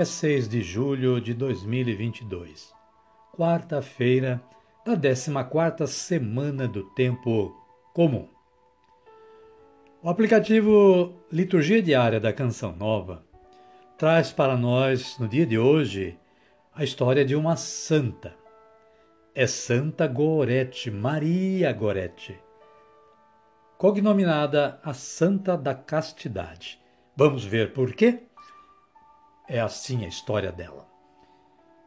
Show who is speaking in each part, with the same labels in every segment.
Speaker 1: é 6 de julho de 2022, quarta-feira da 14 semana do tempo comum. O aplicativo Liturgia Diária da Canção Nova traz para nós, no dia de hoje, a história de uma santa. É Santa Gorete, Maria Gorete, cognominada a Santa da Castidade. Vamos ver por quê? É assim a história dela.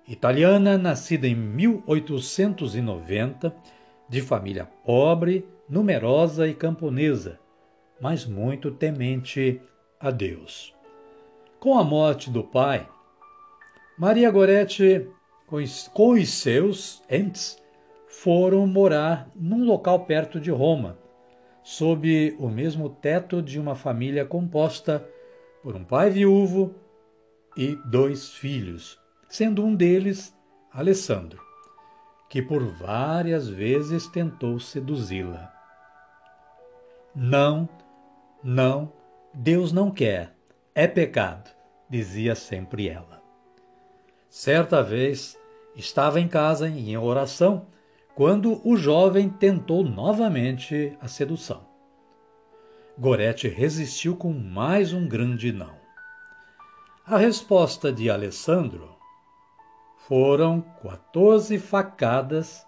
Speaker 1: Italiana, nascida em 1890, de família pobre, numerosa e camponesa, mas muito temente a Deus. Com a morte do pai, Maria Goretti, com os seus entes, foram morar num local perto de Roma, sob o mesmo teto de uma família composta por um pai viúvo e dois filhos, sendo um deles Alessandro, que por várias vezes tentou seduzi-la. Não, não, Deus não quer, é pecado, dizia sempre ela. Certa vez estava em casa em oração quando o jovem tentou novamente a sedução. Gorete resistiu com mais um grande não. A resposta de Alessandro foram 14 facadas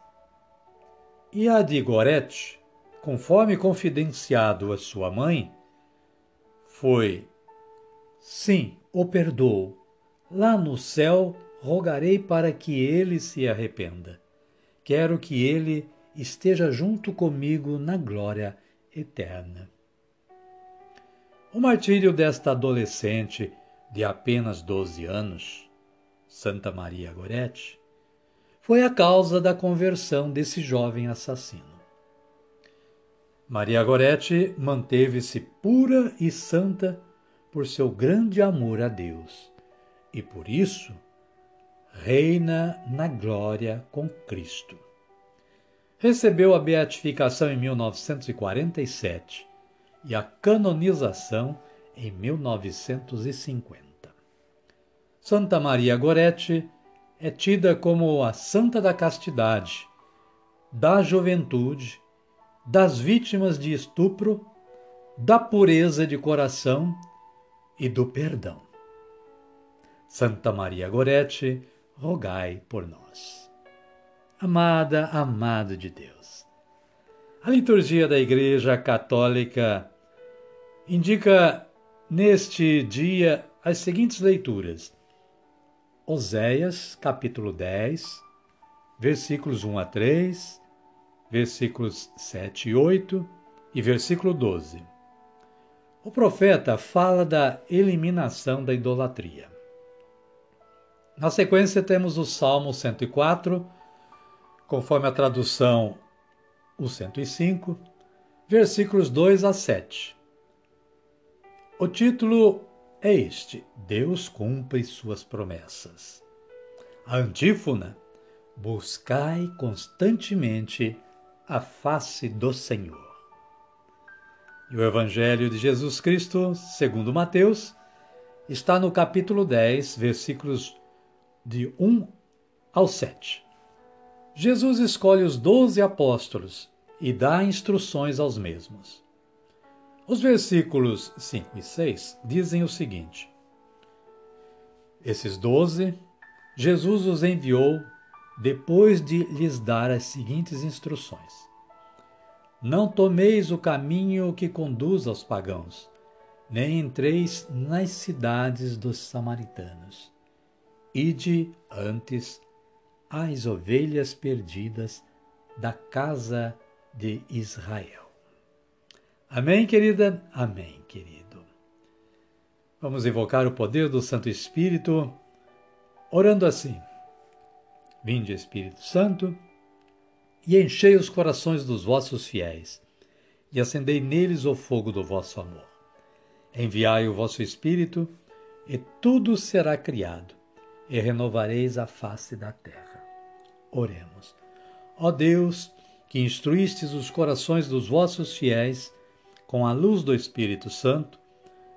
Speaker 1: e a de Gorete, conforme confidenciado a sua mãe, foi: Sim, o perdoo. Lá no céu rogarei para que ele se arrependa. Quero que ele esteja junto comigo na glória eterna. O martírio desta adolescente de apenas 12 anos, Santa Maria Goretti, foi a causa da conversão desse jovem assassino. Maria Goretti manteve-se pura e santa por seu grande amor a Deus e por isso reina na glória com Cristo. Recebeu a beatificação em 1947 e a canonização em 1950. Santa Maria Goretti é tida como a santa da castidade, da juventude, das vítimas de estupro, da pureza de coração e do perdão. Santa Maria Goretti, rogai por nós. Amada, amado de Deus. A liturgia da Igreja Católica indica neste dia as seguintes leituras: Oséias, capítulo 10, versículos 1 a 3, versículos 7 e 8 e versículo 12. O profeta fala da eliminação da idolatria. Na sequência, temos o Salmo 104, conforme a tradução, o 105, versículos 2 a 7. O título é este: Deus cumpre suas promessas. A antífona: Buscai constantemente a face do Senhor. E o Evangelho de Jesus Cristo, segundo Mateus, está no capítulo 10, versículos de 1 ao 7. Jesus escolhe os doze apóstolos e dá instruções aos mesmos. Os versículos 5 e 6 dizem o seguinte: Esses doze, Jesus os enviou depois de lhes dar as seguintes instruções: Não tomeis o caminho que conduz aos pagãos, nem entreis nas cidades dos samaritanos. Ide antes às ovelhas perdidas da casa de Israel. Amém, querida? Amém, querido. Vamos invocar o poder do Santo Espírito, orando assim: Vinde, Espírito Santo, e enchei os corações dos vossos fiéis, e acendei neles o fogo do vosso amor. Enviai o vosso Espírito, e tudo será criado, e renovareis a face da terra. Oremos. Ó Deus, que instruístes os corações dos vossos fiéis com a luz do Espírito Santo,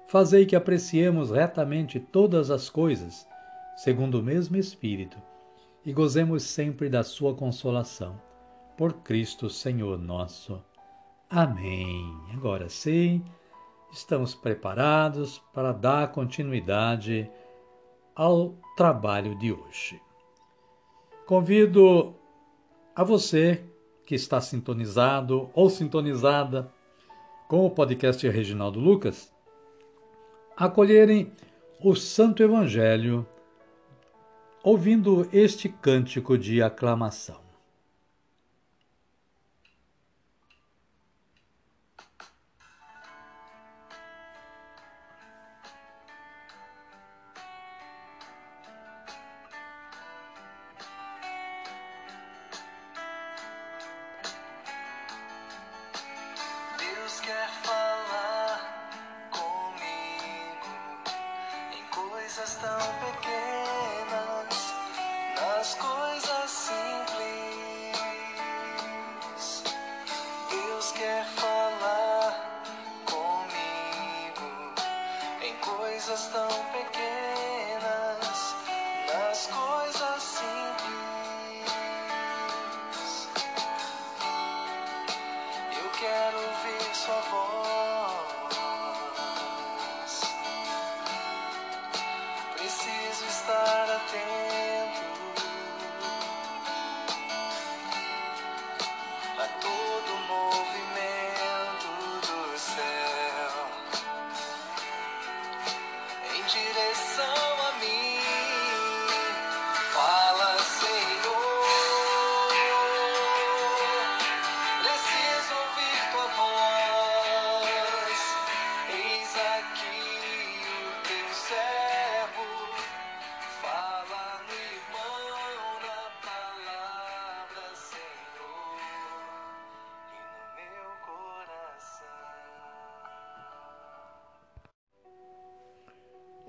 Speaker 1: fazei que apreciemos retamente todas as coisas, segundo o mesmo Espírito, e gozemos sempre da sua consolação. Por Cristo Senhor nosso. Amém. Agora sim, estamos preparados para dar continuidade ao trabalho de hoje. Convido a você que está sintonizado ou sintonizada com o podcast Reginaldo Lucas, acolherem o Santo Evangelho ouvindo este cântico de aclamação. O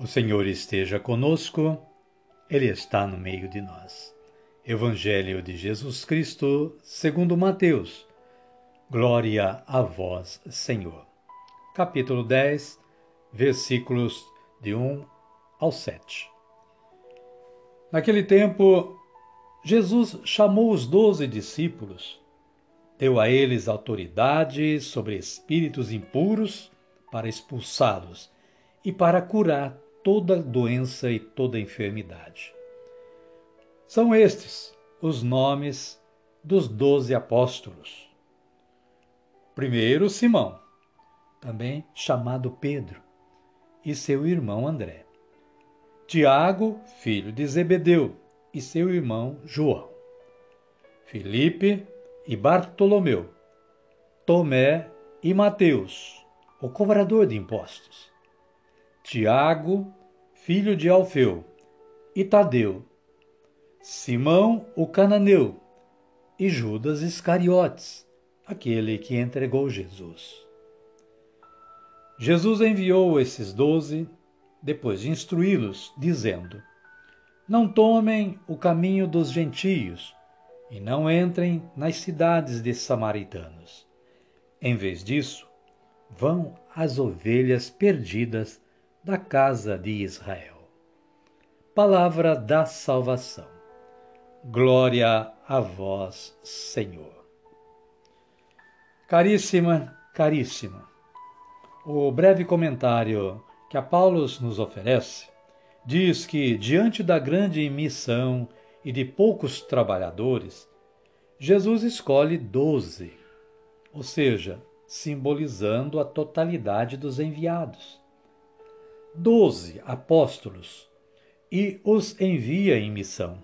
Speaker 1: Senhor esteja conosco, Ele está no meio de nós. Evangelho de Jesus Cristo, segundo Mateus. Glória a vós, Senhor. Capítulo 10, versículos de 1 ao 7. Naquele tempo, Jesus chamou os doze discípulos, deu a eles autoridade sobre espíritos impuros para expulsá-los e para curar toda doença e toda enfermidade. São estes os nomes dos doze apóstolos. Primeiro, Simão, também chamado Pedro, e seu irmão André. Tiago, filho de Zebedeu, e seu irmão João. Felipe e Bartolomeu. Tomé e Mateus, o cobrador de impostos. Tiago, filho de Alfeu, e Tadeu, Simão o cananeu e Judas Iscariotes, aquele que entregou Jesus. Jesus enviou esses doze, depois de instruí-los, dizendo: Não tomem o caminho dos gentios e não entrem nas cidades de samaritanos. Em vez disso, vão às ovelhas perdidas da casa de Israel. Palavra da salvação. Glória a vós, Senhor. Caríssima, caríssima, o breve comentário que a Paulo nos oferece diz que, diante da grande missão e de poucos trabalhadores, Jesus escolhe doze, ou seja, simbolizando a totalidade dos enviados. Doze apóstolos e os envia em missão.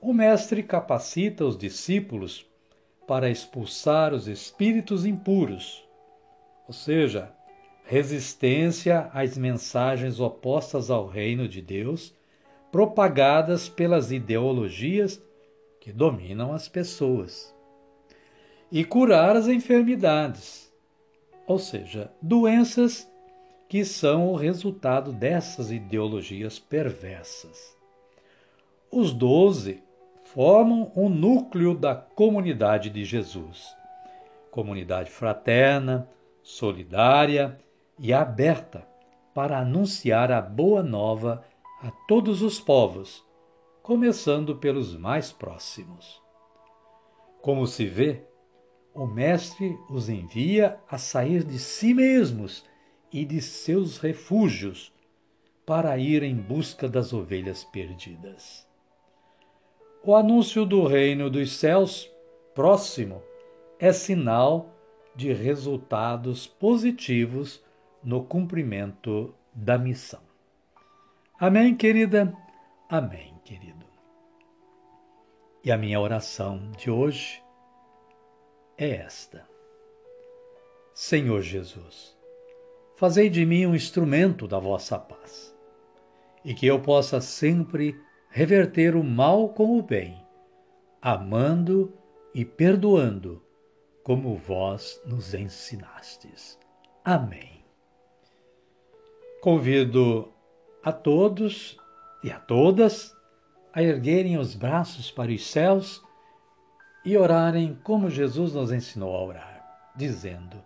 Speaker 1: O Mestre capacita os discípulos para expulsar os espíritos impuros, ou seja, resistência às mensagens opostas ao reino de Deus, propagadas pelas ideologias que dominam as pessoas. E curar as enfermidades, ou seja, doenças que são o resultado dessas ideologias perversas. Os doze formam o núcleo da comunidade de Jesus. Comunidade fraterna, solidária e aberta para anunciar a boa nova a todos os povos, começando pelos mais próximos. Como se vê, o Mestre os envia a sair de si mesmos e de seus refúgios para ir em busca das ovelhas perdidas. O anúncio do reino dos céus próximo é sinal de resultados positivos no cumprimento da missão. Amém, querida? Amém, querido. E a minha oração de hoje é esta: Senhor Jesus, fazei de mim um instrumento da vossa paz, e que eu possa sempre reverter o mal com o bem, amando e perdoando, como vós nos ensinastes. Amém. Convido a todos e a todas a erguerem os braços para os céus e orarem como Jesus nos ensinou a orar, dizendo: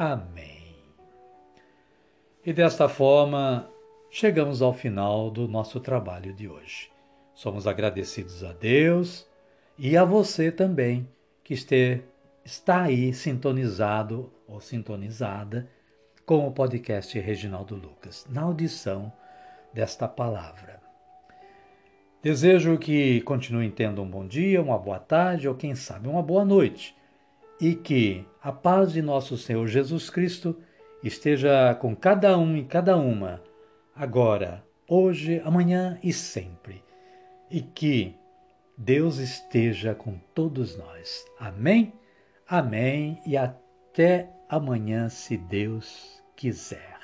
Speaker 1: Amém. E desta forma, chegamos ao final do nosso trabalho de hoje. Somos agradecidos a Deus e a você também que está aí sintonizado ou sintonizada com o podcast Reginaldo Lucas, na audição desta palavra. Desejo que continuem tendo um bom dia, uma boa tarde ou, quem sabe, uma boa noite e que a paz de nosso Senhor Jesus Cristo esteja com cada um e cada uma, agora, hoje, amanhã e sempre. E que Deus esteja com todos nós. Amém? Amém e até amanhã, se Deus quiser.